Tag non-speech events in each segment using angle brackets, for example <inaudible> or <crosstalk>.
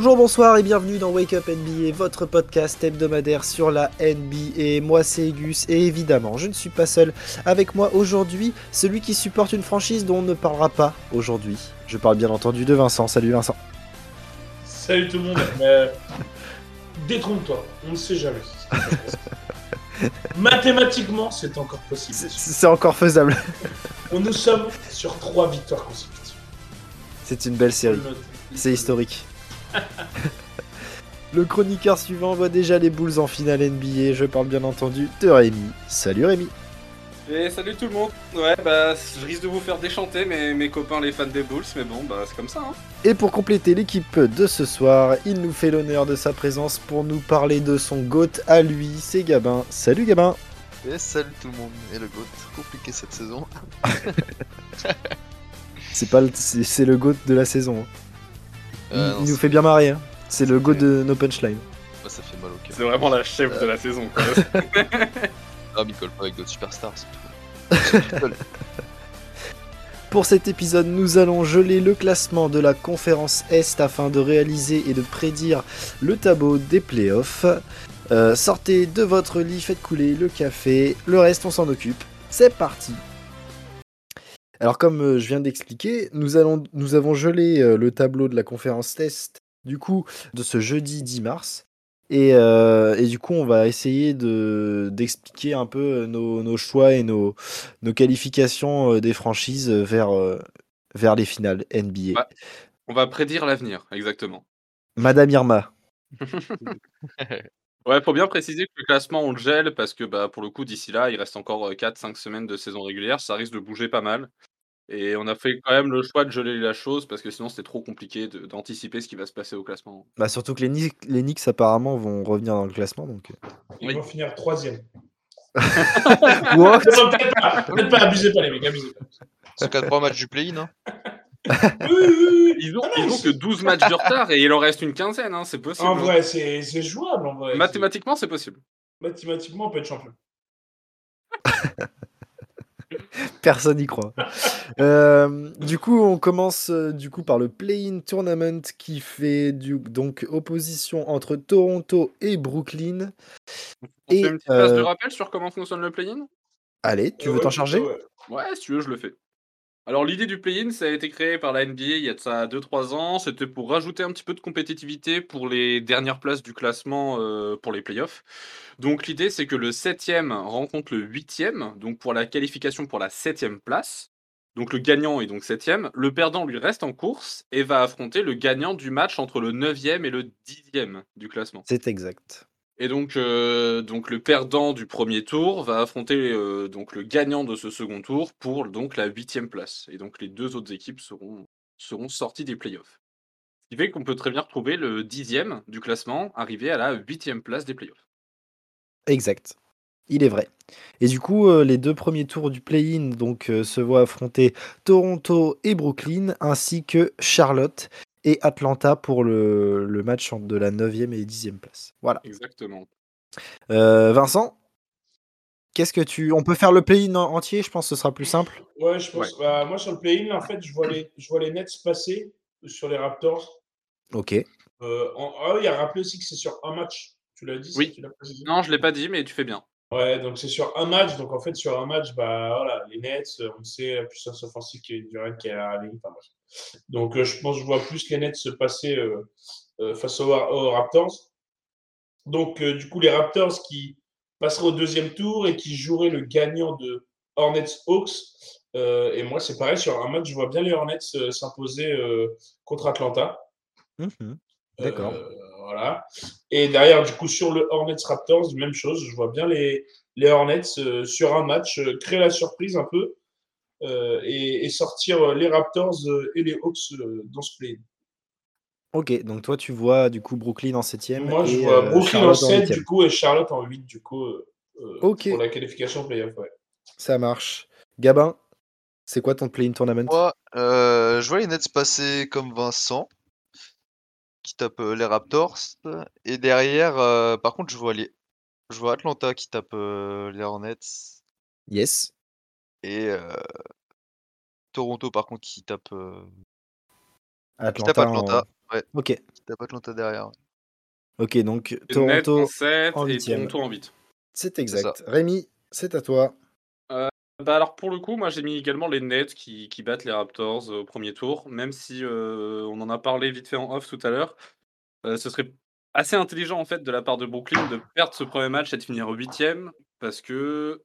Bonjour, bonsoir et bienvenue dans Wake Up NBA, votre podcast hebdomadaire sur la NBA. Moi c'est Gus et évidemment je ne suis pas seul. Avec moi aujourd'hui, celui qui supporte une franchise dont on ne parlera pas aujourd'hui. Je parle bien entendu de Vincent. Salut Vincent. Salut tout le monde. Mais détrompe-toi, on ne sait jamais. <laughs> Mathématiquement, c'est encore possible. C'est- encore faisable. On nous sommes sur trois victoires consécutives. C'est une belle série. C'est historique. <laughs> Le chroniqueur suivant voit déjà les Bulls en finale NBA. Je parle bien entendu de Rémi. Salut Rémi. Et salut tout le monde. Ouais, bah je risque de vous faire déchanter mes, mes copains les fans des Bulls, mais bon, bah c'est comme ça. Hein. Et pour compléter l'équipe de ce soir, il nous fait l'honneur de sa présence pour nous parler de son GOAT à lui, c'est Gabin. Salut Gabin Et salut tout le monde. Et le GOAT, compliqué cette saison. <laughs> C'est pas le, c'est, c'est le GOAT de la saison. hein. Il, Euh, non, il nous fait bien marrer. hein. C'est le GOAT de No Punchline. moi, ça fait mal au cœur. C'est vraiment la chef de la saison. Quoi. <laughs> Ah, mais il colle pas avec d'autres superstars, c'est tout. <laughs> Pour cet épisode, nous allons geler le classement de la conférence Est afin de réaliser et de prédire le tableau des playoffs. Euh, sortez de votre lit, faites couler le café, le reste on s'en occupe. C'est parti Alors comme euh, je viens d'expliquer, nous, allons, nous avons gelé euh, le tableau de la conférence Est du coup de ce jeudi 10 mars. Et, euh, et du coup, on va essayer de d'expliquer un peu nos, nos choix et nos, nos qualifications des franchises vers, vers les finales NBA. Ouais. On va prédire l'avenir, exactement. Madame Irma, <laughs> Ouais, faut bien préciser que le classement on le gèle parce que bah pour le coup d'ici là il reste encore 4-5 semaines de saison régulière, ça risque de bouger pas mal. Et on a fait quand même le choix de geler la chose parce que sinon c'était trop compliqué de- d'anticiper ce qui va se passer au classement. bah surtout que les Knicks, les Knicks apparemment vont revenir dans le classement. Donc... euh. Ils Oui. vont finir troisième. <laughs> <laughs> What? Non, peut-être pas, peut-être pas, abusez pas les mecs, abusez pas. C'est 4 matchs du play-in, hein. Oui, oui, oui, oui. Ils ont, Ah non, ils ont mais que 12 matchs de retard et il en reste une quinzaine, hein, c'est possible. En vrai, c'est c'est jouable en vrai. Mathématiquement c'est possible. Mathématiquement, on peut être champion. <laughs> <laughs> Personne n'y croit. Euh, du coup, on commence euh, du coup par le Play-in Tournament qui fait du, donc opposition entre Toronto et Brooklyn. On Et, fait une petite phase de euh, rappel sur comment fonctionne le play-in? Allez, tu Euh, veux ouais, t'en charger? ouais. Ouais, si tu veux, je le fais. Alors, l'idée du play-in, ça a été créé par la NBA il y a de ça 2-3 ans. C'était pour rajouter un petit peu de compétitivité pour les dernières places du classement euh, pour les playoffs. Donc, l'idée, c'est que le 7e rencontre le 8e, donc pour la qualification pour la 7e place. Donc, le gagnant est donc 7e. Le perdant, lui, reste en course et va affronter le gagnant du match entre le 9e et le 10e du classement. C'est exact. Et donc, euh, donc le perdant du premier tour va affronter euh, le gagnant de ce second tour pour donc la huitième place. Et donc les deux autres équipes seront, sorties des playoffs. Ce qui fait qu'on peut très bien retrouver le dixième du classement arrivé à la huitième place des playoffs. Exact. Il est vrai. Et du coup, euh, les deux premiers tours du play-in donc se voient affronter Toronto et Brooklyn, ainsi que Charlotte et Atlanta pour le, le match entre de la 9e et 10e place. Voilà. Exactement. Euh, Vincent, qu'est-ce que tu. On peut faire le play-in en- entier, je pense que ce sera plus simple. Ouais, je pense. Bah, moi, sur le play-in, en fait, je vois les, je vois les Nets passer sur les Raptors. Ok. Euh, en- Ah il a rappelé aussi que c'est sur un match. Tu l'as dit Oui. tu l'as précisé Non, je l'ai pas dit, mais tu fais bien. Ouais, donc c'est sur un match. Donc en fait, sur un match, bah voilà, les Nets, on sait la puissance offensive qui est Durant qui est à la ligne. Enfin. Donc euh, je pense que je vois plus les Nets se passer euh, euh, face aux, aux Raptors. Donc du coup, les Raptors qui passeraient au deuxième tour et qui joueraient le gagnant de Hornets Hawks. Et moi, c'est pareil, sur un match, je vois bien les Hornets s'imposer contre Atlanta. Mhm. D'accord. Voilà. Et derrière, du coup, sur le Hornets Raptors, même chose. Je vois bien les, les Hornets euh, sur un match euh, créer la surprise un peu et, et sortir euh, les Raptors euh, et les Hawks euh, dans ce play. Ok, donc toi tu vois du coup Brooklyn en 7e. Moi, je et, vois euh, Brooklyn en Charlotte 7 8e. du coup et Charlotte en 8 du coup euh, euh, pour la qualification playoff. Ouais. Ça marche. Gabin, c'est quoi ton play-in tournament? Moi, euh, je vois les Nets passer comme Vincent, qui tape euh, les Raptors. Et derrière, euh, par contre, je vois les, je vois Atlanta qui tape euh, les Hornets. Yes. Et euh, Toronto, par contre, qui tape, euh, qui Atlanta, tape Atlanta. Ok, qui tape Atlanta derrière. ok, donc Toronto, en 7 en et. Toronto en 8. c'est exact. Rémi, c'est à toi. Bah alors pour le coup, moi j'ai mis également les Nets qui, qui battent les Raptors au premier tour, même si euh, on en a parlé vite fait en off tout à l'heure. Euh, ce serait assez intelligent en fait de la part de Brooklyn de perdre ce premier match et de finir huitième, parce que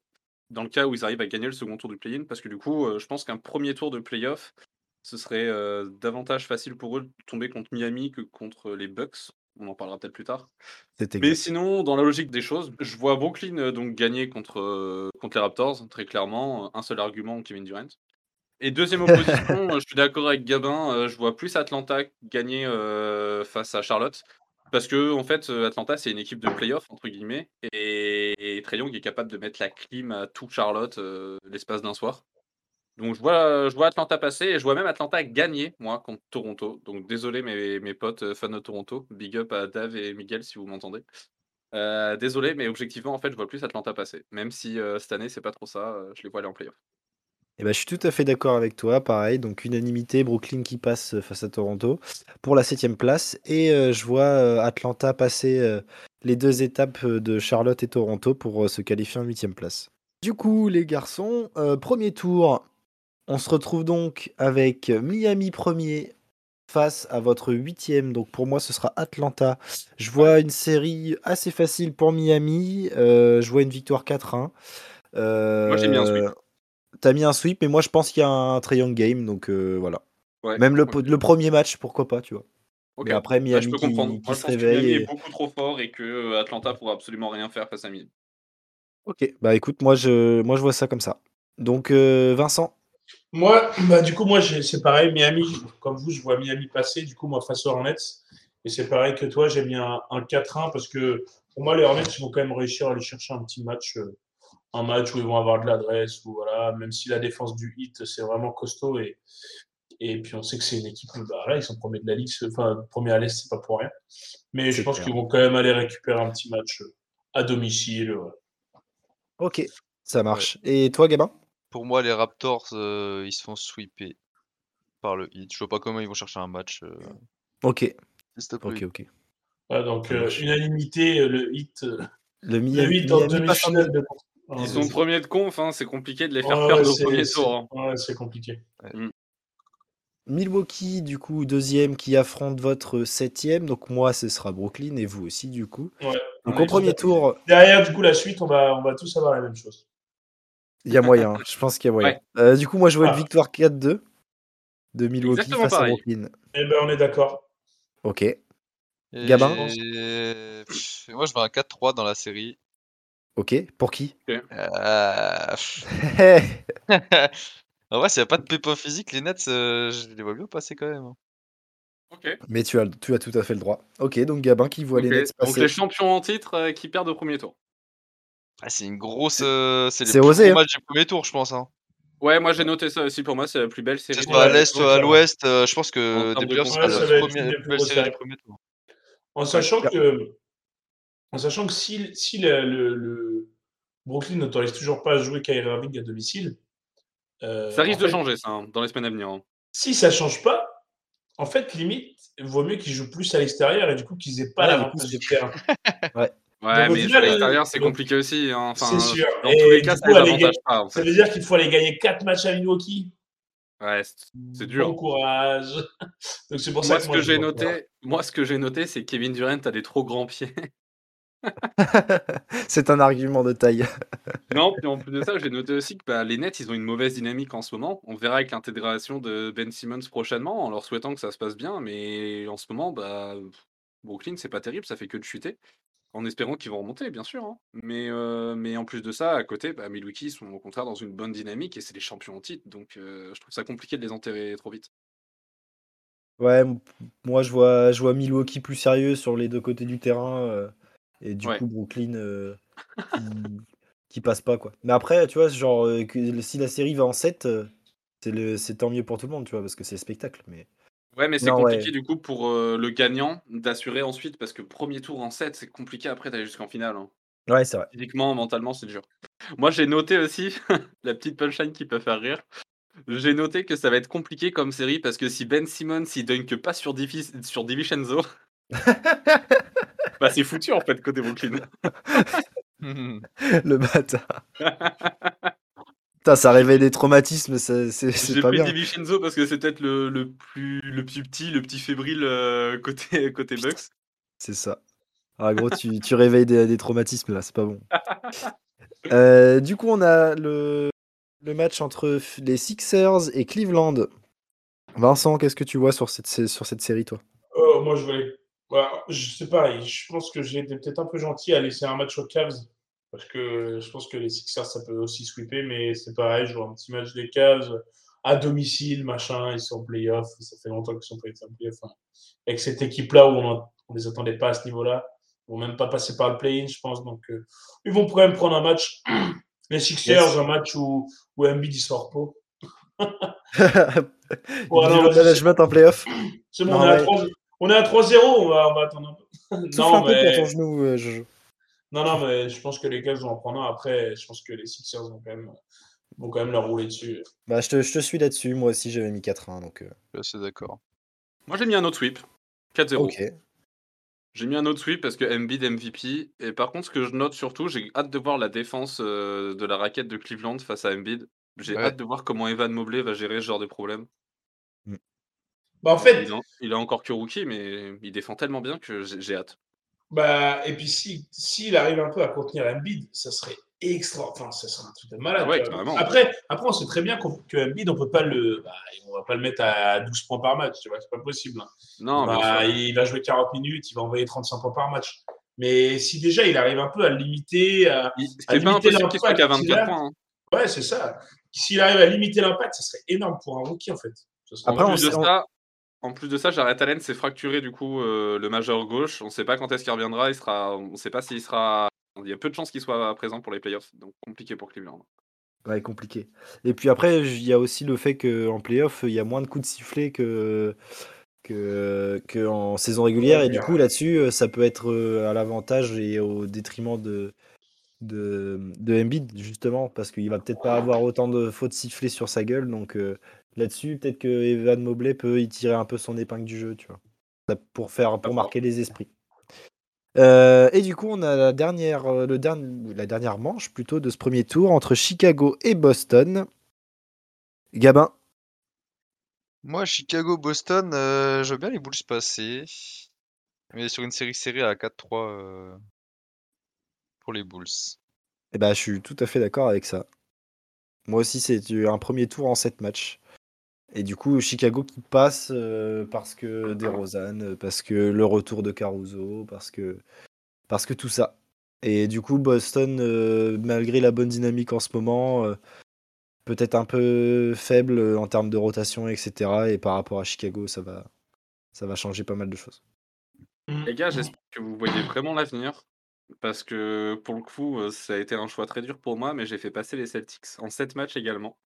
dans le cas où ils arrivent à gagner le second tour du play-in, parce que du coup, euh, je pense qu'un premier tour de playoff, ce serait euh, davantage facile pour eux de tomber contre Miami que contre les Bucks. On en parlera peut-être plus tard. Mais sinon, dans la logique des choses, je vois Brooklyn euh, donc gagner contre, contre les Raptors, très clairement. Un seul argument, Kevin Durant. Et deuxième <laughs> opposition, je suis d'accord avec Gabin, je vois plus Atlanta gagner face à Charlotte. Parce que, en fait, euh, Atlanta, c'est une équipe de playoff, entre guillemets. Et, et est capable de mettre la clim à tout Charlotte euh, l'espace d'un soir. Donc je vois, je vois Atlanta passer et je vois même Atlanta gagner, moi, contre Toronto. Donc désolé mes, mes potes euh, fans de Toronto. Big up à Dave et Miguel si vous m'entendez. Euh, désolé, mais objectivement, en fait, je vois plus Atlanta passer. Même si euh, cette année, c'est pas trop ça, euh, je les vois aller en playoff. Eh ben, je suis tout à fait d'accord avec toi, pareil, donc unanimité, Brooklyn qui passe euh, face à Toronto pour la septième place, et euh, je vois euh, Atlanta passer les deux étapes de Charlotte et Toronto pour se qualifier en huitième place. Du coup, les garçons, premier tour, on se retrouve donc avec Miami premier face à votre huitième, donc pour moi ce sera Atlanta. Je vois une série assez facile pour Miami, je vois une victoire 4-1. Moi, j'ai sweep. Euh, T'as mis un sweep, mais moi je pense qu'il y a un triangle game, donc euh, voilà. Ouais, Même le, premier match, pourquoi pas, tu vois. Mais après, Miami je peux qui, comprendre. qui Moi, je se pense que réveille. Miami et- est beaucoup trop fort et que euh, Atlanta pourra absolument rien faire face à Miami. Ok, bah écoute, moi je, moi je vois ça comme ça. Donc euh, Vincent, Moi, bah, du coup, moi, c'est pareil. Miami, comme vous, je vois Miami passer, du coup, moi, face aux Hornets. Et c'est pareil que toi, j'ai mis un, un 4-1 parce que pour moi, les Hornets, ils vont quand même réussir à aller chercher un petit match, euh, un match où ils vont avoir de l'adresse, ou voilà, même si la défense du hit, c'est vraiment costaud. Et, et puis, on sait que c'est une équipe, bah, là, ils sont premiers de la ligue, enfin, premier à l'Est, c'est pas pour rien. Mais je pense qu'ils vont quand même aller récupérer un petit match euh, à domicile. ouais. ok, ça marche. Et toi, Gabin? Pour moi, les Raptors, euh, ils se font sweeper par le hit. Je vois pas comment ils vont chercher un match. euh, Ok, s'il te plaît. ok, ok. Ouais, donc, euh, unanimité, le hit. Le le Miami, hit en demi-finale de Ils sont premiers de conf, hein, c'est compliqué de les faire Ouais, perdre au premier tour. hein. Ouais, c'est compliqué. Milwaukee, du coup, deuxième qui affronte votre septième. Donc moi, ce sera Brooklyn et vous aussi, du coup. Ouais. Donc au premier tour, Derrière, du coup, la suite, on va, on va tous avoir la même chose. il y a moyen. je pense qu'il y a moyen. Ouais. Euh, du coup, moi, je vois une Ah. victoire 4-2 de Milwaukee Exactement face pareil. à Brooklyn. Eh ben, on est d'accord. Ok. Et Gabin Moi, je veux un 4-3 dans la série. Ok. Pour qui? Euh, <laughs> en vrai, s'il n'y a pas de pépin physique, les Nets, euh, je les vois bien passer quand même. hein. Ok. Mais tu as, tu as tout à fait le droit. Ok, donc Gabin qui voit les Nets Donc passer. les champions en titre euh, qui perdent au premier tour. Ah, c'est une grosse. euh, c'est c'est le plus osé, gros hein. match du premier tour, je pense. Hein. Ouais, moi j'ai noté ça aussi. Pour moi, c'est la plus belle série. soit à l'est ou à l'ouest, euh, je pense En que des de playoffs, ce Ouais, sera ça la plus belle série du premier tour. En sachant Ouais. que, en sachant que si, si le, le- le Brooklyn n'autorise toujours pas à jouer Kyrie Irving à domicile, euh, Ça risque de fait, changer ça hein, dans les semaines à venir. hein. Si ça change pas, en fait, limite, il vaut mieux qu'ils jouent plus à l'extérieur et du coup qu'ils aient pas Ouais, l'avantage du terrain. <laughs> Ouais, Donc, au mais final, à l'extérieur, euh, c'est donc, compliqué aussi. hein. Enfin, c'est sûr. Dans Et tous les cas, coup, ça les gagner- pas. En Ça veut dire qu'il faut aller gagner 4 matchs à Milwaukee. Ouais, c'est- c'est Bon dur. courage. <laughs> Donc c'est pour ça Moi, que ce moi, que j'ai noté, moi, ce que j'ai noté, c'est que Kevin Durant a des trop grands pieds. <laughs> c'est un argument de taille. non, puis en plus de ça, j'ai noté aussi que bah, les Nets, ils ont une mauvaise dynamique en ce moment. On verra avec l'intégration de Ben Simmons prochainement, en leur souhaitant que ça se passe bien. Mais en ce moment, bah, Brooklyn, c'est pas terrible, ça fait que de chuter. En espérant qu'ils vont remonter, bien sûr. hein. Mais, euh, mais en plus de ça, à côté, bah, Milwaukee sont au contraire dans une bonne dynamique et c'est les champions en titre. Donc euh, je trouve ça compliqué de les enterrer trop vite. Ouais, moi je vois, je vois Milwaukee plus sérieux sur les deux côtés du terrain. euh, et du Ouais. coup, Brooklyn euh, qui, qui passe pas, quoi. Mais après, tu vois, genre, euh, que, si la série va en 7, euh, c'est tant mieux pour tout le monde, tu vois, parce que c'est spectacle. Mais Ouais, mais c'est compliqué ouais. du coup pour euh, le gagnant d'assurer ensuite parce que premier tour en 7, c'est compliqué après d'aller jusqu'en finale. hein. ouais, c'est vrai. Physiquement, mentalement, c'est dur. Moi, j'ai noté aussi <laughs> la petite punchline qui peut faire rire. J'ai noté que ça va être compliqué comme série parce que si Ben Simmons il dunk pas sur, Divi- sur DiVincenzo, <laughs> bah c'est foutu en fait côté Brooklyn. <laughs> Le bâtard. Putain, ça réveille des traumatismes, c'est c'est J'ai pas pris bien. DiVincenzo parce que c'est peut-être le, le plus, le plus petit, le petit fébrile euh, côté, <laughs> côté Putain. Bucks. C'est ça. Ah gros, tu, tu réveilles des, des traumatismes là, c'est pas bon. Euh, du coup, on a le, le match entre les Sixers et Cleveland. Vincent, qu'est-ce que tu vois sur cette, sé- sur cette série, toi? Oh, moi, je voulais. Ouais, je sais pas, je pense que j'ai été peut-être un peu gentil à laisser un match aux Cavs. Parce que je pense que les Sixers, ça peut aussi sweeper, mais c'est pareil, je vois un petit match des Cavs à domicile, machin, ils sont en playoff, ça fait longtemps qu'ils sont pas été en playoff. hein. Avec cette équipe-là où on, on les attendait pas à ce niveau-là, ils vont même pas passer par le play-in, je pense. Donc, euh, ils vont quand même prendre un match. <clears throat> Les Sixers, Yes. un match où, où Embiid sort dit le ouais, management en playoff. C'est bon, on est à ouais. 3 on est à 3-0, on va, on va attendre un peu. <laughs> Non, un peu pour ton genou, euh, Jojo. Non, non, mais je pense que les Cavs vont en prendre un. Après, je pense que les Sixers vont quand même, vont quand même leur rouler dessus. Bah, je, te, je te suis là-dessus, moi aussi j'avais mis 4-1. Donc, euh, Je suis assez d'accord. Moi j'ai mis un autre sweep. 4-0. ok. J'ai mis un autre sweep parce que Embiid MVP. Et par contre, ce que je note surtout, j'ai hâte de voir la défense euh, de la raquette de Cleveland face à Embiid. J'ai Ouais. hâte de voir comment Evan Mobley va gérer ce genre de problème. Bah, en fait, Il est encore que rookie, mais il défend tellement bien que j'ai hâte. bah, et puis si- s'il arrive un peu à contenir Embiid, ça serait extra. Enfin, ça serait un truc de malade. Ah ouais. Après, après, on sait très bien qu'on- que Embiid, on peut pas le, bah, on va pas le mettre à 12 points par match. Tu vois, c'est pas possible. hein. Non, Bah, il va jouer 40 minutes, il va envoyer 35 points par match. Mais si déjà il arrive un peu à le limiter, à- Il- à C'est pas limiter impossible qu'il soit qu'à l'impact qu'il 24 a. points. hein. ouais, c'est ça. S'il arrive à limiter l'impact, ça serait énorme pour un rookie en fait. Après, on de on- ça, en plus de ça, Jared Allen s'est fracturé du coup euh, le majeur gauche. On ne sait pas quand est-ce qu'il reviendra. Il sera, on ne sait pas s'il sera. Il y a peu de chances qu'il soit présent pour les playoffs, donc compliqué pour Cleveland. Ouais, compliqué. Et puis après, il y a aussi le fait qu'en playoff, il y a moins de coups de sifflet que, que, que en saison régulière. Et du coup, là-dessus, euh, ça peut être euh, à l'avantage et au détriment de, de, de Embiid, justement, parce qu'il va peut-être pas avoir autant de fautes sifflées sur sa gueule. Donc euh, là-dessus, peut-être que Evan Mobley peut y tirer un peu son épingle du jeu, tu vois, pour, faire, pour marquer les esprits. Euh, et du coup, on a la dernière, euh, le dernier, la dernière manche plutôt de ce premier tour entre Chicago et Boston. Gabin, Moi, Chicago-Boston, euh, je veux bien les Bulls passer. Mais sur une série serrée à 4-3 euh, pour les Bulls. eh ben, je suis tout à fait d'accord avec ça. Moi aussi, c'est un premier tour en 7 matchs. Et du coup, Chicago qui passe euh, parce que DeRozan, euh, parce que le retour de Caruso, parce que, tout ça. Et du coup, Boston, euh, malgré la bonne dynamique en ce moment, euh, peut-être un peu faible en termes de rotation, etc. Et par rapport à Chicago, ça va, ça va changer pas mal de choses. Les gars, j'espère que vous voyez vraiment l'avenir. Parce que pour le coup, ça a été un choix très dur pour moi, mais j'ai fait passer les Celtics en 7 matchs également.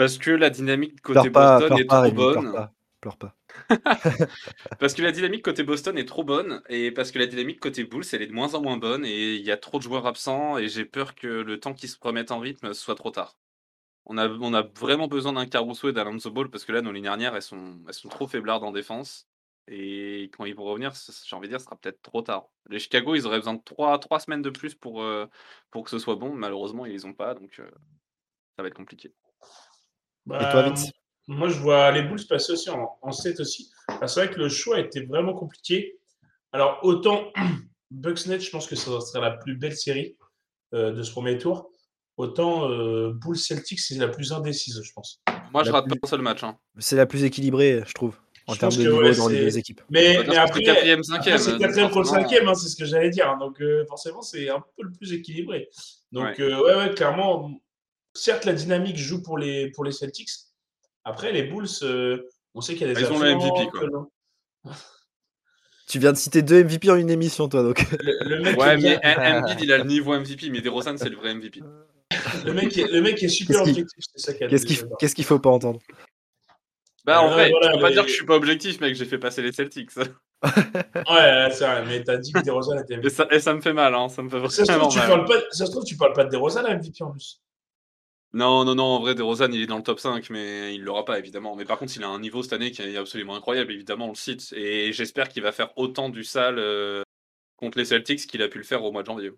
Parce que la dynamique côté pas, Boston est pas, trop Rémi, pleure bonne. pas, pleure pas. <laughs> Parce que la dynamique côté Boston est trop bonne et parce que la dynamique côté Bulls elle est de moins en moins bonne et il y a trop de joueurs absents et j'ai peur que le temps qu'ils se remettent en rythme soit trop tard. On a, on a vraiment besoin d'un Caruso et d'un Lonzo Ball parce que là nos lignes dernières elles sont, elles sont trop faiblardes en défense et quand ils vont revenir j'ai envie de dire ce sera peut-être trop tard. Les Chicago ils auraient besoin de 3, semaines de plus pour, euh, pour que ce soit bon malheureusement ils les ont pas donc euh, ça va être compliqué. Et toi, Bah, Vince? Moi, je vois les Bulls passer aussi en, en 7 aussi. C'est vrai que le choix était vraiment compliqué. Alors, autant <clears throat> Bucksnet, je pense que ça serait la plus belle série euh, de ce premier tour. Autant euh, Bulls Celtics, c'est la plus indécise, je pense. Moi je La rate plus- pas un seul match. Hein. C'est la plus équilibrée, je trouve, en Je termes de que, niveau ouais, dans les deux équipes. Mais, après, c'est quatrième, après, cinquième. c'est contre hein, ce que j'allais dire. Donc, euh, forcément, c'est un peu le plus équilibré. Donc, Ouais. euh, ouais, ouais, clairement, certes, la dynamique joue pour les, pour les Celtics. Après, les Bulls, euh, on sait qu'il y a des Ils ont le MVP, quoi. que Tu viens de citer deux MVP en une émission, toi, donc. Le, le mec Ouais, est mais bien- Embiid, il a le niveau MVP, mais DeRozan, c'est le vrai MVP. <laughs> le, mec est, le mec est super Qu'est-ce qu'il- objectif, c'est ça a Qu'est-ce qu'il qu'est-ce qu'il faut pas entendre? Bah, en Ouais, vrai, voilà, tu peux pas dire que je suis pas objectif, mec, j'ai fait passer les Celtics. <laughs> Ouais, c'est vrai, mais t'as dit que DeRozan était Et MVP. ça, et ça me fait mal, hein, ça me fait Ça se, vraiment trouve, tu mal. parles pas, ça se trouve, tu parles pas de DeRozan à MVP en plus. Non, non, non, en vrai, DeRozan, il est dans le top 5, mais il l'aura pas, évidemment. Mais par contre, il a un niveau cette année qui est absolument incroyable, évidemment, on le cite. Et j'espère qu'il va faire autant du sale euh, contre les Celtics qu'il a pu le faire au mois de janvier.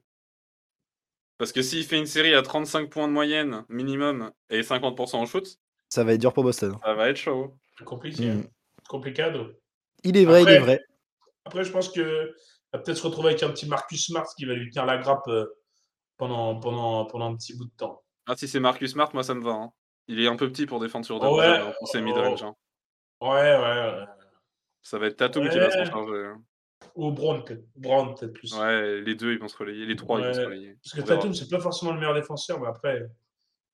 Parce que s'il fait une série à 35 points de moyenne, minimum, et 50% en shoot, Ça va être dur pour Boston. ça va être chaud. Compliqué. Mm. hein. Complicado. Il est vrai, il est vrai. Après, je pense que va peut-être se retrouver avec un petit Marcus Smart qui va lui tenir la grappe euh, pendant, pendant, pendant un petit bout de temps. Ah, si c'est Marcus Smart, moi, ça me va. hein. Il est un peu petit pour défendre sur Ouais, DeRozan hein, pour ses oh. mid-range. hein. Ouais, ouais, ouais. Ça va être Tatum qui va Ouais. s'en charger. hein. Ou Brown, peut-être. Brown, peut-être plus. Ouais, les deux, ils vont se relayer. Les trois, ils vont se Ouais. relayer. Parce que On verra. Tatum, c'est pas forcément le meilleur défenseur, mais après,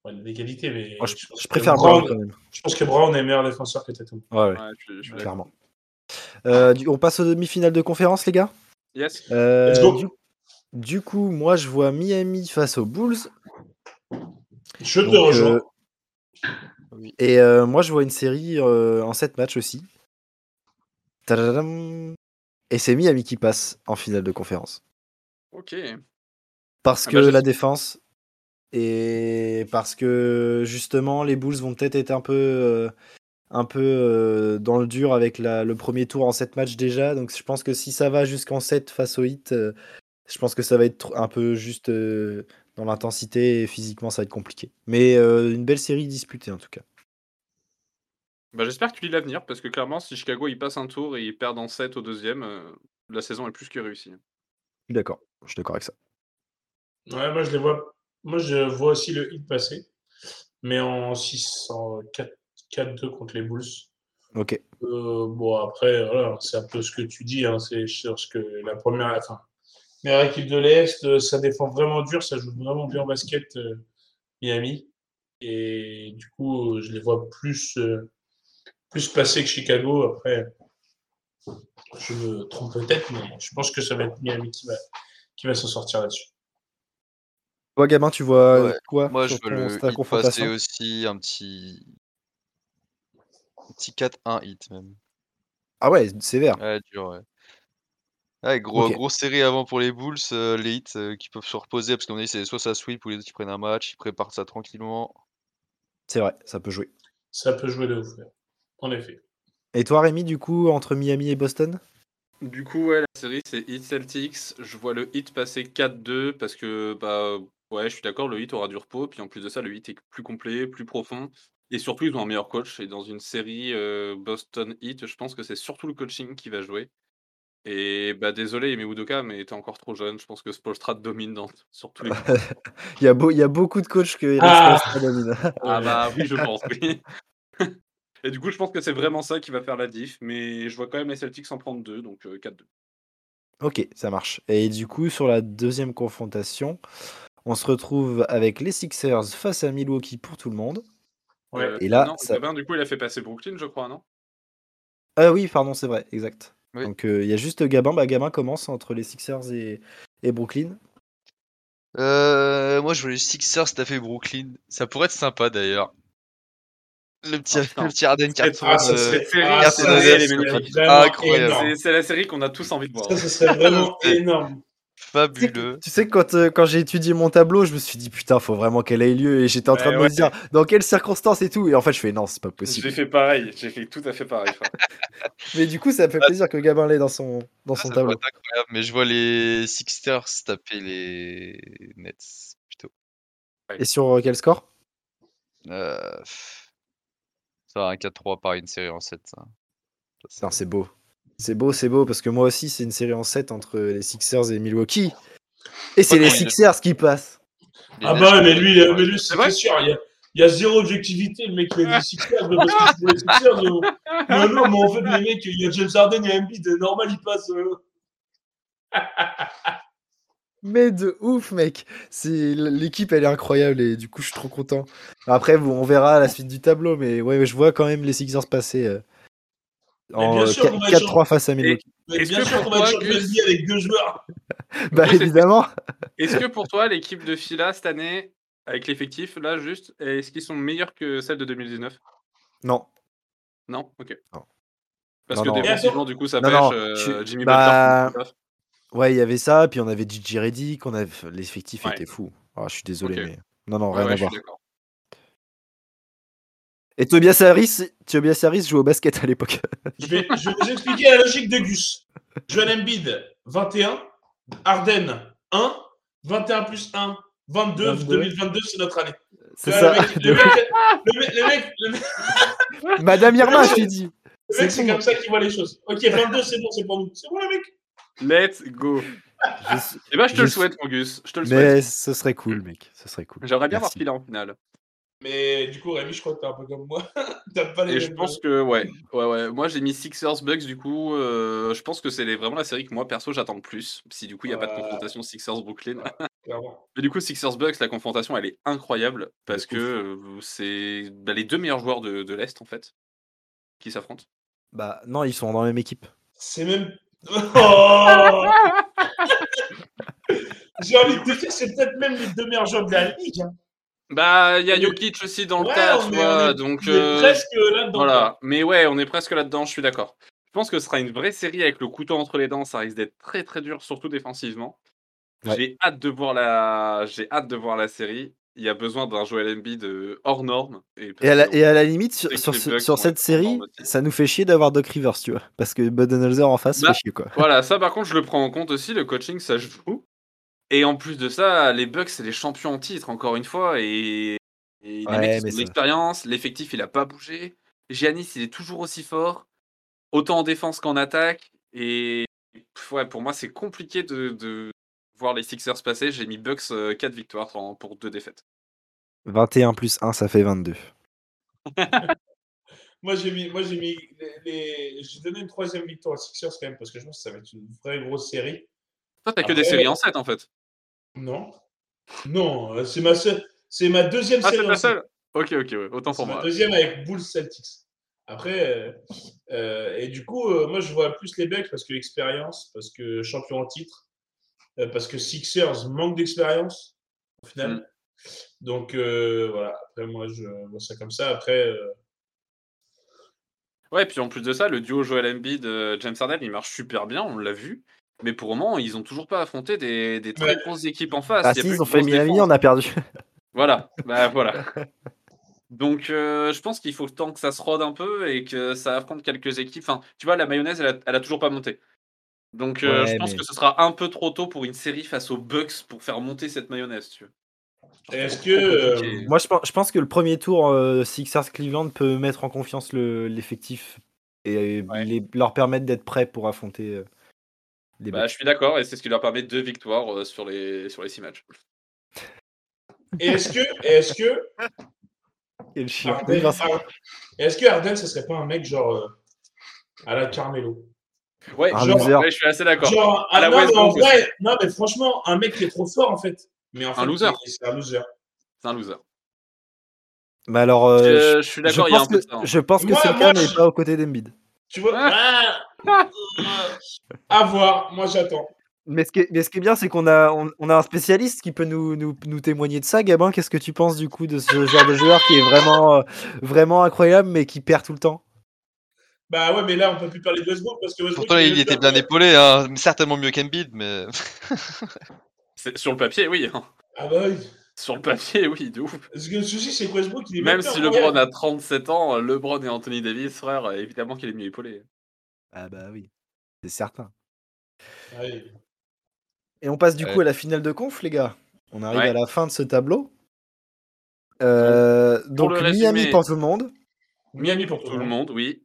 ouais, il a des qualités. Mais Moi, je, pense je que préfère Brown quand même. Je pense que Brown est meilleur défenseur que Tatum. Ouais, ouais, Ouais, je suis- je suis d'accord. clairement. Euh, du- on passe aux demi-finales de conférence, les gars? Yes. Euh, Let's go. du, du coup, moi, je vois Miami face aux Bulls. Je te rejoins. euh, Et euh, moi, je vois une série euh, en 7 matchs aussi. Tadadam. Et c'est Miami qui passe en finale de conférence. Ok. Parce Ah que bah, la défense et parce que justement les Bulls vont peut-être être un peu euh, un peu euh, dans le dur avec la- le premier tour en 7 matchs déjà. Donc je pense que si ça va jusqu'en 7 face au Heat, euh, je pense que ça va être un peu juste euh, dans l'intensité et physiquement ça va être compliqué. Mais euh, une belle série disputée en tout cas. Bah, J'espère que tu lis l'avenir, parce que clairement, si Chicago il passe un tour et ils perdent en 7 au deuxième, euh, la saison est plus que réussie. Je suis d'accord. Je suis d'accord avec ça. Ouais, moi, je les vois. Moi, je vois aussi le hit passer. Mais en 6, en 4 4-2 contre les Bulls. Ok. Euh, bon, après, voilà, c'est un peu ce que tu dis. Hein, c'est sur ce que la première, enfin, meilleure équipe de l'Est, euh, ça défend vraiment dur, ça joue vraiment bien au basket, euh, Miami. Et du coup, euh, je les vois plus, euh, plus passer que Chicago. Après, je me trompe peut-être, mais je pense que ça va être Miami qui va, qui va s'en sortir là-dessus. Toi, Gabin, tu vois Ouais, quoi Moi, je veux le passer aussi, un petit. Un petit 4-1 hit même. Ah ouais, sévère. Ouais, dur, ouais. Ouais, gros, Ok. grosse série avant pour les Bulls, euh, les hits euh, qui peuvent se reposer, parce qu'on dit c'est soit ça sweep ou les autres qui prennent un match, ils préparent ça tranquillement. C'est vrai, ça peut jouer. Ça peut jouer de ouf, en effet. Et toi, Rémi, du coup, entre Miami et Boston? Du coup, ouais, la série c'est Heat Celtics. Je vois le Heat passer 4-2 parce que, bah, ouais, je suis d'accord, le Heat aura du repos. Puis en plus de ça, le Heat est plus complet, plus profond. Et surtout, ils ont un meilleur coach. Et dans une série euh, Boston Heat, je pense que c'est surtout le coaching qui va jouer. Et bah, désolé, Emi Udoka, mais t'es encore trop jeune. Je pense que Spolstra te domine dans, sur tous les. <laughs> il y, a beau, il y a beaucoup de coachs que Ah domine. <laughs> ah bah oui, je pense, oui. <laughs> Et du coup, je pense que c'est vraiment ça qui va faire la diff. Mais je vois quand même les Celtics en prendre deux, donc euh, 4-2. ok, ça marche. Et du coup, sur la deuxième confrontation, on se retrouve avec les Sixers face à Milwaukee pour tout le monde. Ouais. Euh, Et là, non, ça- Gabin, du coup, il a fait passer Brooklyn, je crois, non? Ah oui, pardon, c'est vrai, exact. Oui. Donc euh, il y a juste Gabin. Bah, Gabin commence entre les Sixers et, et Brooklyn. Euh, moi, je veux les Sixers taper Brooklyn. Ça pourrait être sympa d'ailleurs. Le petit, Ah, le petit Harden Carton. Ah, ça euh, ah, la série. C'est la série qu'on a tous envie de voir. Ça, ce serait vraiment <laughs> énorme. Tu sais que- fabuleux. Tu sais que quand, euh, quand j'ai étudié mon tableau, je me suis dit putain, faut vraiment qu'elle ait lieu. Et j'étais en train Ouais, de me dire dans quelles circonstances et tout. Et en fait, je fais non, c'est pas J'ai possible. fait pareil, j'ai fait tout à fait pareil. <laughs> Mais du coup, ça fait plaisir que Gabin l'ait dans son, dans son Ça tableau. être incroyable, mais je vois les Sixers taper les Nets plutôt. Et sur euh, quel score? Euh, ça va un 4-3 par une série en 7. Ça. Ça, Non, c'est beau. C'est beau, c'est beau, parce que moi aussi, c'est une série en 7 entre les Sixers et Milwaukee. Et c'est Ouais, les il- Sixers qui passent. les Ah bah mais lui, mais lui C'est sûr, il y, a, il y a zéro objectivité. Le mec, il a dit Sixers, mais parce que c'est pour les Sixers. Non, non, non, mais en fait, les mecs, il y a James Harden et Embiid, normal, ils passent. euh, <laughs> Mais de ouf, mec. C'est l'équipe, elle est incroyable et du coup, je suis trop content. Après, on verra à la suite du tableau, mais ouais, je vois quand même les Sixers passer euh, en bien euh, 4-3 face à Milwaukee. Mais Est-ce bien sûr qu'on va être Gus- avec deux joueurs. Bah évidemment. Est-ce que pour toi, l'équipe de Fila cette année, avec l'effectif, là juste, est-ce qu'ils sont meilleurs que celle de 2019 Non. Non? Ok. Non. Parce Non, que défensivement, du coup, ça Non, pêche. non, euh, tu- Jimmy bah, Butler. Ouais, il y avait ça, puis on avait Gigi Reddick, avait l'effectif Ouais. était fou. Ah, je suis désolé, mais non, non, rien ouais, à je suis voir. Et Tobias Harris, Tobias Harris joue au basket à l'époque. Je vais, je vais vous expliquer la logique de Gus. Joel Embiid, 21. Arden, 1. 21 plus 1, 22. 22. 2022, c'est notre année. C'est Ouais, ça. Le mec, le mec, le mec, le mec- le mec- Madame Irma, je t'ai dit. le C'est mec, c'est comme ça qu'il voit les choses. Ok, 22, c'est bon, c'est pour nous. C'est bon, les mecs. Let's go. Je Et bah, je te Je le souhaite, Angus. Je te le souhaite. Mais ce serait cool, mec. Ce serait cool. J'aimerais bien voir Merci. Phil en finale. Mais du coup, Rémi, je crois que t'es un peu comme moi. <laughs> T'as pas les Et je pense que, ouais, ouais, ouais. Moi, j'ai mis Sixers Bucks, du coup. euh, je pense que c'est vraiment la série que moi, perso, j'attends le plus. Si du coup, il n'y a pas de confrontation. Ouais. clairement. <laughs> Mais du coup, Sixers Bucks, la confrontation, elle est incroyable. Parce que euh, c'est bah, les deux meilleurs joueurs de, de l'Est, en fait, qui s'affrontent. Bah non, ils sont dans la même équipe. C'est même. <laughs> Oh J'ai envie de te dire, c'est peut-être même les deux meilleurs joueurs de la ligue. hein. Bah, il y a Jokic aussi dans le Ouais, tas, on tu est- on vois. est- Donc, on est euh, presque là-dedans. Voilà, mais ouais, on est presque là-dedans, je suis d'accord. Je pense que ce sera une vraie série avec le couteau entre les dents, ça risque d'être très très dur, surtout défensivement. Ouais. J'ai hâte de voir la, j'ai hâte de voir la série. Il y a besoin d'un Joel Embiid euh, hors norme. Et, Et à la, parce que et à la limite, sur, ce- cette série, ça nous fait chier d'avoir Doc Rivers, tu vois. Parce que Budenholzer en face Bah, fait chier, quoi. Voilà, ça par contre, je le prends en compte aussi, le coaching, ça joue. Et en plus de ça, les Bucks, c'est les champions en titre, encore une fois. Et, et les mecs, ils ont l'expérience, l'effectif, il a pas bougé. Giannis, il est toujours aussi fort, autant en défense qu'en attaque. Et ouais, pour moi, c'est compliqué de, de voir les Sixers passer. J'ai mis Bucks 4 victoires en- pour 2 défaites. 21 plus 1, ça fait 22. <laughs> Moi, j'ai mis, moi, j'ai mis les, les- j'ai donné une troisième victoire aux Sixers quand même parce que je pense que ça va être une vraie grosse série. Toi, t'as que des séries en 7 en fait. Non, non, euh, c'est ma seule, c'est ma deuxième Ah, c'est série. série. seule Ok, ok, ouais, autant C'est pour ma moi. deuxième avec Bulls Celtics. Après, euh, euh, et du coup, euh, moi, je vois plus les Bucks parce que l'expérience, parce que champion en titre, euh, parce que Sixers manque d'expérience au final. Mm. Donc voilà. Après, moi, je vois ça comme ça. Après, Ouais, puis en plus de ça, le duo Joel Embiid, James Harden, il marche super bien, on l'a vu. Mais pour le moment, ils ont toujours pas affronté des, des très Ouais. grosses équipes en face. Ah Il y a si, ils ont fait Miami, défense. on a perdu. <laughs> Voilà, bah voilà. <laughs> Donc euh, je pense qu'il faut le temps que ça se rôde un peu et que ça affronte quelques équipes. Enfin, tu vois, la mayonnaise, elle a, elle a toujours pas monté. Donc euh, Ouais, je pense mais- que ce sera un peu trop tôt pour une série face aux Bucks pour faire monter cette mayonnaise, tu vois. Je Est-ce que, euh. Moi, je pense, je pense que le premier tour euh, Sixers-Cleveland peut mettre en confiance le- l'effectif et Ouais. les- leur permettre d'être prêts pour affronter euh, les Bah, je suis d'accord et c'est ce qui leur permet deux victoires euh, sur les sur les six matchs. et est-ce que, est-ce que <laughs> est-ce que Harden, ce serait pas un mec genre euh, à la Carmelo? Ouais, Un genre, loser. ouais, je suis assez d'accord. Genre, À la ah, non, mais en Westbrook vrai, non, mais franchement, un mec qui est trop fort en fait. Mais en fait, loser. c'est- un loser. C'est un loser. Mais alors, euh, je, je, suis d'accord, il y a un pense peu de que, ça. hein. je pense que Moi- c'est le moi, cas, mais je- pas aux côtés d'Embiid. Tu vois Ah. Ah, À voir, moi j'attends. Mais ce, qui est, mais ce qui est bien, c'est qu'on a, on, on a un spécialiste qui peut nous, nous, nous témoigner de ça. Gabin, qu'est-ce que tu penses du coup de ce genre de joueur qui est vraiment, euh, vraiment incroyable, mais qui perd tout le temps? Bah ouais, mais là on peut plus parler de Westbrook parce que Westbrook. Pourtant, il était bien épaulé, hein, certainement mieux qu'Embiid, mais Sur le papier, oui. hein. Ah bah oui. Sur le papier, oui, de ouf. Parce que le souci, c'est que Westbrook, il est Même si. LeBron a 37 ans, LeBron et Anthony Davis, frère, évidemment qu'il est mieux épaulé. Ah bah oui, c'est certain. Ah oui. Et on passe du Ouais. coup à la finale de conf, les gars. On arrive Ouais. à la fin de ce tableau. Euh, donc le Miami pour tout le monde. Miami pour tout le monde, oui.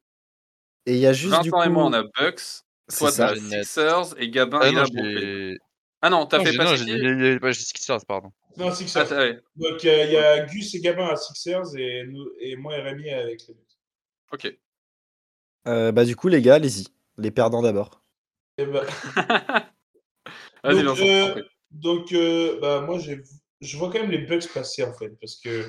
Et il y a juste du coup. Vincent et moi, on a Bucks. Toi, t'as. Sixers et Gabin, Ah il non, a. Ah non, t'as fait pas Sixers, pardon. Non, Ah, Sixers. ouais. Donc euh, il y a Gus et Gabin à Sixers et, nous, et moi et Rémi avec les Bucks. Ok. Euh, bah du coup, les gars, allez-y. Les perdants d'abord. Bah, <laughs> Vas-y, Donc, euh. Donc, euh, bah, moi, j'ai- je vois quand même les Bucks passer, en fait, parce que,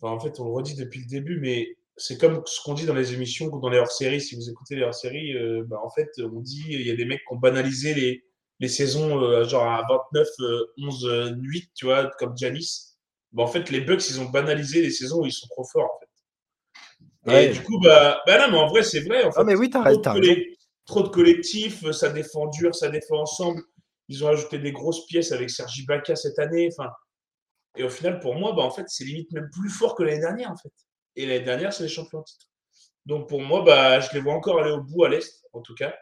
enfin, en fait, on le redit depuis le début, mais c'est comme ce qu'on dit dans les émissions, ou dans les hors-séries. Si vous écoutez les hors-séries, euh, bah, en fait, on dit il y a des mecs qui ont banalisé les, les saisons euh, genre à 29, euh, 11, euh, 8, tu vois, comme Giannis. Bah, en fait, les Bucks, ils ont banalisé les saisons où ils sont trop forts, en fait. Ouais. Et du coup, bah, bah non, mais en vrai, c'est vrai. En fait, Ah mais oui, t'as trop, trop de collectifs, euh, ça défend dur, ça défend ensemble. Ils ont ajouté des grosses pièces avec Sergi Baca cette année. Enfin, et au final, pour moi, bah, en fait, c'est limite même plus fort que l'année dernière. En fait. Et l'année dernière, c'est les champions en titre. Donc pour moi, bah, je les vois encore aller au bout à l'Est, en tout cas.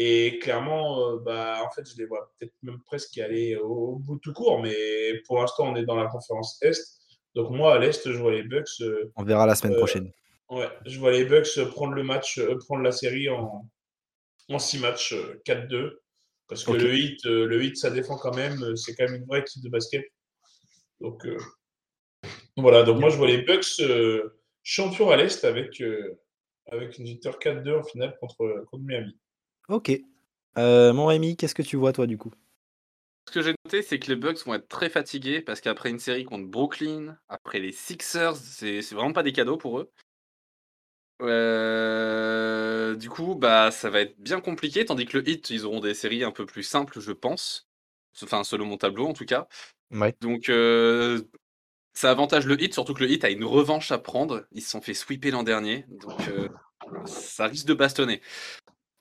Et clairement, euh, bah, en fait, je les vois peut-être même presque aller au, au bout tout court. Mais pour l'instant, on est dans la conférence Est. Donc moi, à l'Est, je vois les Bucks. euh, On verra la semaine Euh, prochaine. Ouais, je vois les Bucks prendre le match, prendre la série en, en 6 matchs, euh, 4-2. Parce que le hit, le hit, ça défend quand même. C'est quand même une vraie équipe de basket. Donc voilà, donc moi je vois les Bucks champions à l'Est avec, avec une victoire 4-2 en finale contre, contre Miami. Ok. Euh, mon Rémi, qu'est-ce que tu vois toi du coup? Ce que j'ai noté, c'est que les Bucks vont être très fatigués parce qu'après une série contre Brooklyn, après les Sixers, c'est vraiment pas des cadeaux pour eux. Euh, du coup, bah, ça va être bien compliqué, tandis que le Hit, ils auront des séries un peu plus simples, je pense. Enfin, selon mon tableau, en tout cas. Ouais. Donc, euh, ça avantage le Hit, surtout que le Hit a une revanche à prendre. Ils se sont fait sweeper l'an dernier, donc euh, ça risque de bastonner.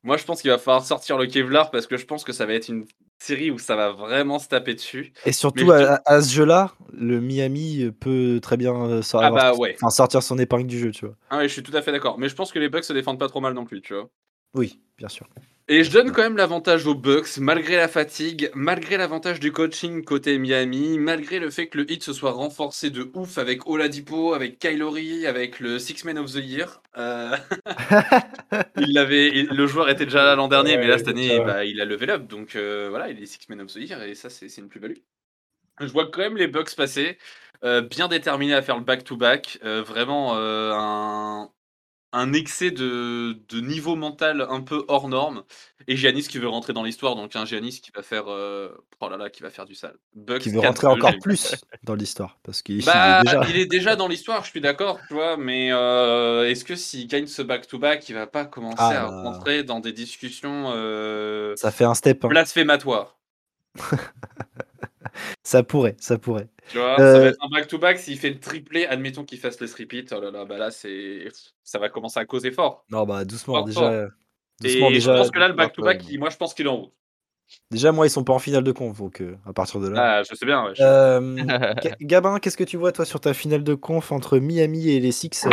Moi, je pense qu'il va falloir sortir le Kevlar parce que je pense que ça va être une série où ça va avoir se taper dessus. Et surtout je à, à ce jeu-là, le Miami peut très bien euh, sor- Ah bah ouais. enfin, sortir son épingle du jeu, tu vois. Ah ouais, je suis tout à fait d'accord. Mais je pense que les Bucks se défendent pas trop mal non plus, tu vois. Oui, bien sûr. Et je donne quand même l'avantage aux Bucks, malgré la fatigue, malgré l'avantage du coaching côté Miami, malgré le fait que le hit se soit renforcé de ouf avec Oladipo, avec Kylori, avec le Six Man of the Year. Euh, <laughs> il l'avait, le joueur était déjà là l'an dernier, Ouais, mais là cette année, bah, il a level up, donc euh, voilà, il est Six Man of the Year et ça c'est une plus-value. Je vois quand même les Bucks passer, euh, bien déterminés à faire le back-to-back, vraiment un, un excès de, de niveau mental un peu hors norme. Et Giannis qui veut rentrer dans l'histoire, donc un Giannis qui va faire, euh, oh là là, qui va faire du sale. Bucks Qui veut 4-2, rentrer encore plus dans l'histoire. Parce qu'il Bah, est déjà. il est déjà dans l'histoire, je suis d'accord, tu vois, mais euh, est-ce que s'il gagne ce back-to-back, il va pas commencer Ah à rentrer dans des discussions euh, Ça fait un step. hein. blasphématoires? <laughs> <laughs> Ça pourrait, ça pourrait. Tu vois, ça Euh, va être un back-to-back, s'il fait le triplé, admettons qu'il fasse le repeat, oh là là, bah là, c'est... ça va commencer à causer fort. Non, bah doucement, Fort, déjà. fort. euh, Et Doucement, je déjà. pense que là, le doucement, back-to-back, moi, je pense qu'il est en route. Déjà, moi, ils sont pas en finale de conf, donc euh, à partir de là. Ah, je sais bien, ouais. je- Euh, Ga- Gabin, qu'est-ce que tu vois toi sur ta finale de conf entre Miami et les Sixers?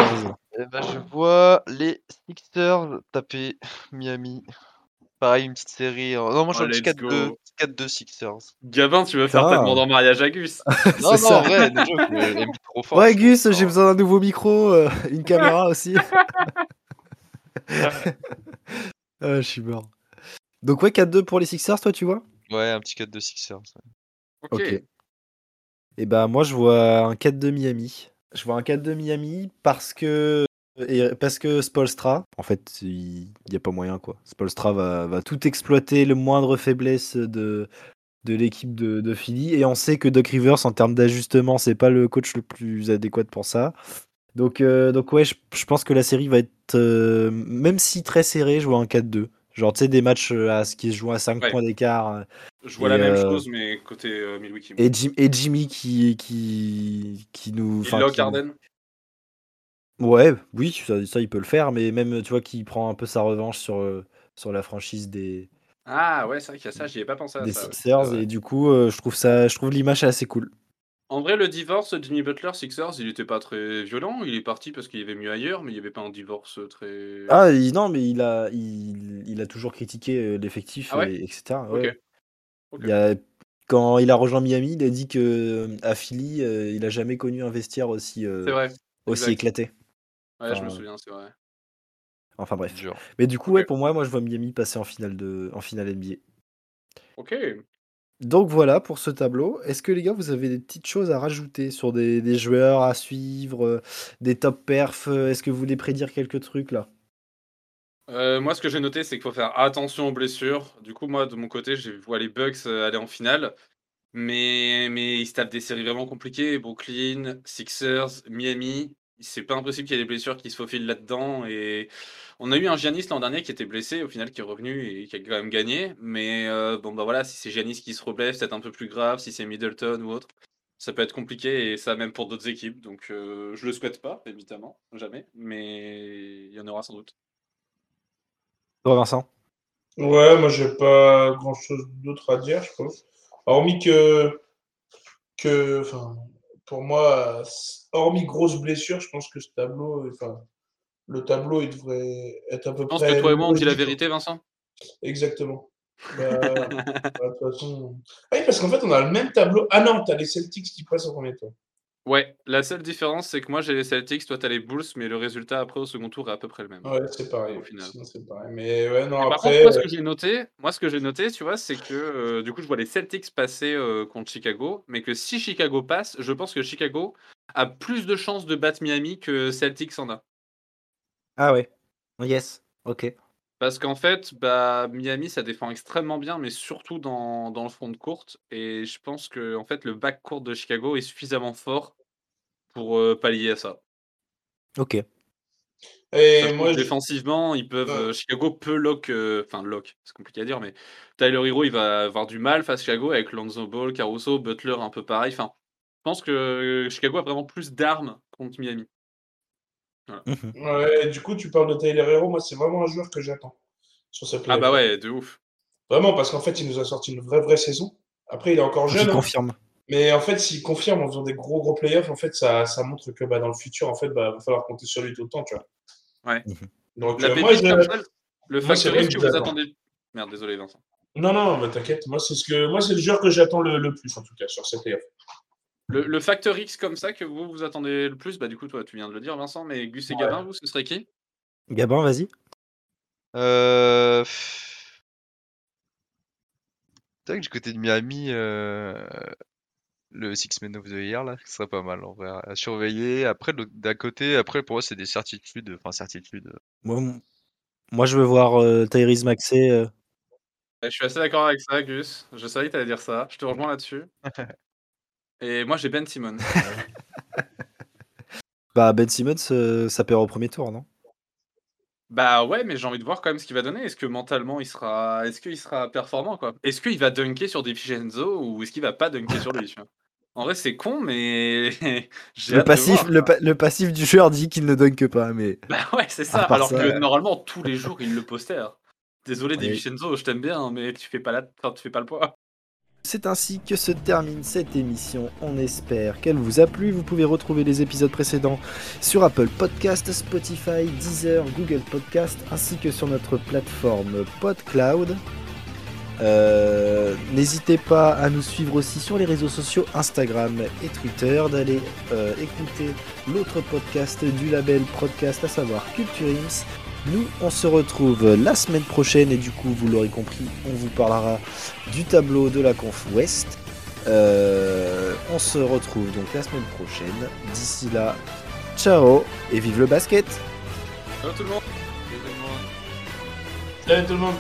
Eh ben, je vois les Sixers taper Miami. Pareil, une petite série. en- Non, moi, je Oh, vois un petit let's 4-2 go. 4-2 Sixers. Gabin, tu veux faire ta demande en mariage à Gus? <laughs> Non, non, ça. en vrai, déjà, je l'aime trop fort. Ouais, Gus, j'ai besoin d'un nouveau micro, euh, une caméra <laughs> aussi. <laughs> Ah, je suis mort. Donc, ouais, 4-2 pour les Sixers, toi, tu vois? Ouais, un petit 4-2 Sixers. ouais. Ok. Ok. Et bah, moi, je vois un 4-2 Miami. Je vois un 4-2 Miami parce que. Et parce que Spolstra, en fait, il n'y a pas moyen quoi. Spolstra va, va tout exploiter, le moindre faiblesse de, de l'équipe de, de Philly. Et on sait que Doc Rivers, en termes d'ajustement, c'est pas le coach le plus adéquat pour ça. Donc, euh, donc ouais, je, je pense que la série va être, euh, même si très serrée, je vois un 4-2. Genre, tu sais, des matchs euh, à ce qui se joue à 5 Ouais. points d'écart. Je vois Et, la même euh, chose, mais côté euh, Milwaukee. Et, Jim- et Jimmy qui, qui, qui nous. Qui- Harden Ouais, oui, ça, ça, il peut le faire, mais même, tu vois, qui prend un peu sa revanche sur, euh, sur la franchise des, Ah ouais, c'est vrai qu'il y a ça, j'y ai pas pensé à des ça. Sixers, et du coup, euh, je trouve ça, je trouve l'image assez cool. En vrai, le divorce Jimmy Butler Sixers, il était pas très violent. Il est parti parce qu'il y avait mieux ailleurs, mais il y avait pas un divorce très. Ah, il- non, mais il a, il, il a toujours critiqué euh, l'effectif, Ah ouais? et- etc. Ok. ouais. Il a, quand il a rejoint Miami, il a dit que euh, à Philly, euh, il a jamais connu un vestiaire aussi, euh, aussi éclaté. Ouais, je me Enfin, souviens, c'est vrai. Enfin bref. Dur. Mais du coup, Ok. ouais, pour moi, moi, je vois Miami passer en finale de, en finale NBA. Ok. Donc voilà pour ce tableau. Est-ce que les gars, vous avez des petites choses à rajouter sur des, des joueurs à suivre, euh, des top perfs euh, Est-ce que vous voulez prédire quelques trucs là? Euh, moi, ce que j'ai noté, c'est qu'il faut faire attention aux blessures. Du coup, moi, de mon côté, je vois les Bucks euh, aller en finale. Mais, mais ils se tapent des séries vraiment compliquées. Brooklyn, Sixers, Miami. C'est pas impossible qu'il y ait des blessures qui se faufilent là-dedans. Et on a eu un Giannis l'an dernier qui était blessé, au final qui est revenu et qui a quand même gagné. Mais euh, bon, bah voilà, si c'est Giannis qui se reblesse, c'est peut-être un peu plus grave. Si c'est Middleton ou autre, ça peut être compliqué. Et ça, même pour d'autres équipes. Donc, euh, je le souhaite pas, évidemment, jamais. Mais il y en aura sans doute. Toi, Vincent? Ouais, moi j'ai pas grand chose d'autre à dire, je pense. Hormis que, que enfin, pour moi, hormis grosse blessure, je pense que ce tableau, enfin, le tableau, il devrait être à peu Je pense près. que toi et moi, on dit la vérité, Vincent. Exactement. Bah, <laughs> bah, de toute façon. Ah oui, parce qu'en fait, on a le même tableau. Ah non, t'as les Celtics qui passent au premier tour. Ouais, la seule différence, c'est que moi j'ai les Celtics, toi t'as les Bulls, mais le résultat après au second tour est à peu près le même. Ouais, c'est pareil. Au final. Sinon, c'est pareil. Mais ouais, non, Mais par après. contre, moi ce que j'ai noté, moi ce que j'ai noté, tu vois, c'est que euh, du coup je vois les Celtics passer euh, contre Chicago, mais que si Chicago passe, je pense que Chicago a plus de chances de battre Miami que Celtics en a. Ah ouais. Yes. Ok. Parce qu'en fait, bah, Miami, ça défend extrêmement bien, mais surtout dans, dans le front de courte. Et je pense que en fait, le back court de Chicago est suffisamment fort pour euh, pallier à ça. Ok. Et moi, je- défensivement, ils peuvent, Ouais. euh, Chicago peut lock, euh, enfin lock, c'est compliqué à dire, mais Tyler Hero, il va avoir du mal face à Chicago avec Lonzo Ball, Caruso, Butler, un peu pareil. Enfin, je pense que Chicago a vraiment plus d'armes contre Miami. Mhm. ouais, du coup, tu parles de Tyler Hero. Moi, c'est vraiment un joueur que j'attends sur cette Ah bah ouais, de ouf. Vraiment, parce qu'en fait, il nous a sorti une vraie, vraie saison. Après, il est encore Je jeune. hein. confirme. Mais en fait, s'il confirme en faisant des gros, gros playoffs, en fait, ça, ça montre que bah, dans le futur, en fait, bah, va falloir compter sur lui tout le temps, tu vois. Ouais. Mhm. Donc, La euh, moi, je- le facteur que vous attendez. Merde, désolé Vincent. Non, non, bah, t'inquiète. Moi, c'est ce que, moi, c'est le joueur que j'attends le, le plus, en tout cas, sur ces playoffs. Le, le facteur X comme ça que vous vous attendez le plus, bah du coup toi tu viens de le dire Vincent, mais Gus et Ouais. Gabin, vous ce serait qui? Gabin, vas-y. Euh... pff. C'est vrai que du côté de Miami, euh, le Six Men of the Year, là, ce serait pas mal en vrai, à surveiller. Après, d'un côté, après, pour moi, c'est des certitudes. Enfin, certitudes. Moi, je veux voir euh, Tyrese Maxey. euh, Je suis assez d'accord avec ça Gus, je savais que t'allais dire ça, je te rejoins là-dessus. <laughs> Et moi j'ai Ben Simmons. <laughs> Bah, Ben Simmons, euh, ça perd au premier tour, non? Bah ouais, mais j'ai envie de voir quand même ce qu'il va donner. Est-ce que mentalement il sera, est-ce qu'il sera performant quoi? Est-ce qu'il va dunker sur DiVincenzo ou est-ce qu'il va pas dunker sur lui tu vois? En vrai c'est con, mais <laughs> le passif, voir, le, quoi. pa- le passif du joueur dit qu'il ne dunk pas, mais <laughs> Bah ouais, c'est ça. Alors ça, que ouais. normalement tous les jours il le postère. Désolé. DiVincenzo, je t'aime bien, mais tu fais pas la, enfin, tu fais pas le poids. C'est ainsi que se termine cette émission. On espère qu'elle vous a plu. Vous pouvez retrouver les épisodes précédents sur Apple Podcast, Spotify, Deezer, Google Podcast, ainsi que sur notre plateforme PodCloud. Euh, N'hésitez pas à nous suivre aussi sur les réseaux sociaux Instagram et Twitter, d'aller euh, écouter l'autre podcast du label Podcast, à savoir Culture Ims. Nous, on se retrouve la semaine prochaine et du coup, vous l'aurez compris, on vous parlera du tableau de la Conf Ouest. Euh, on se retrouve donc la semaine prochaine. D'ici là, ciao et vive le basket Ciao tout le monde. Salut tout le monde.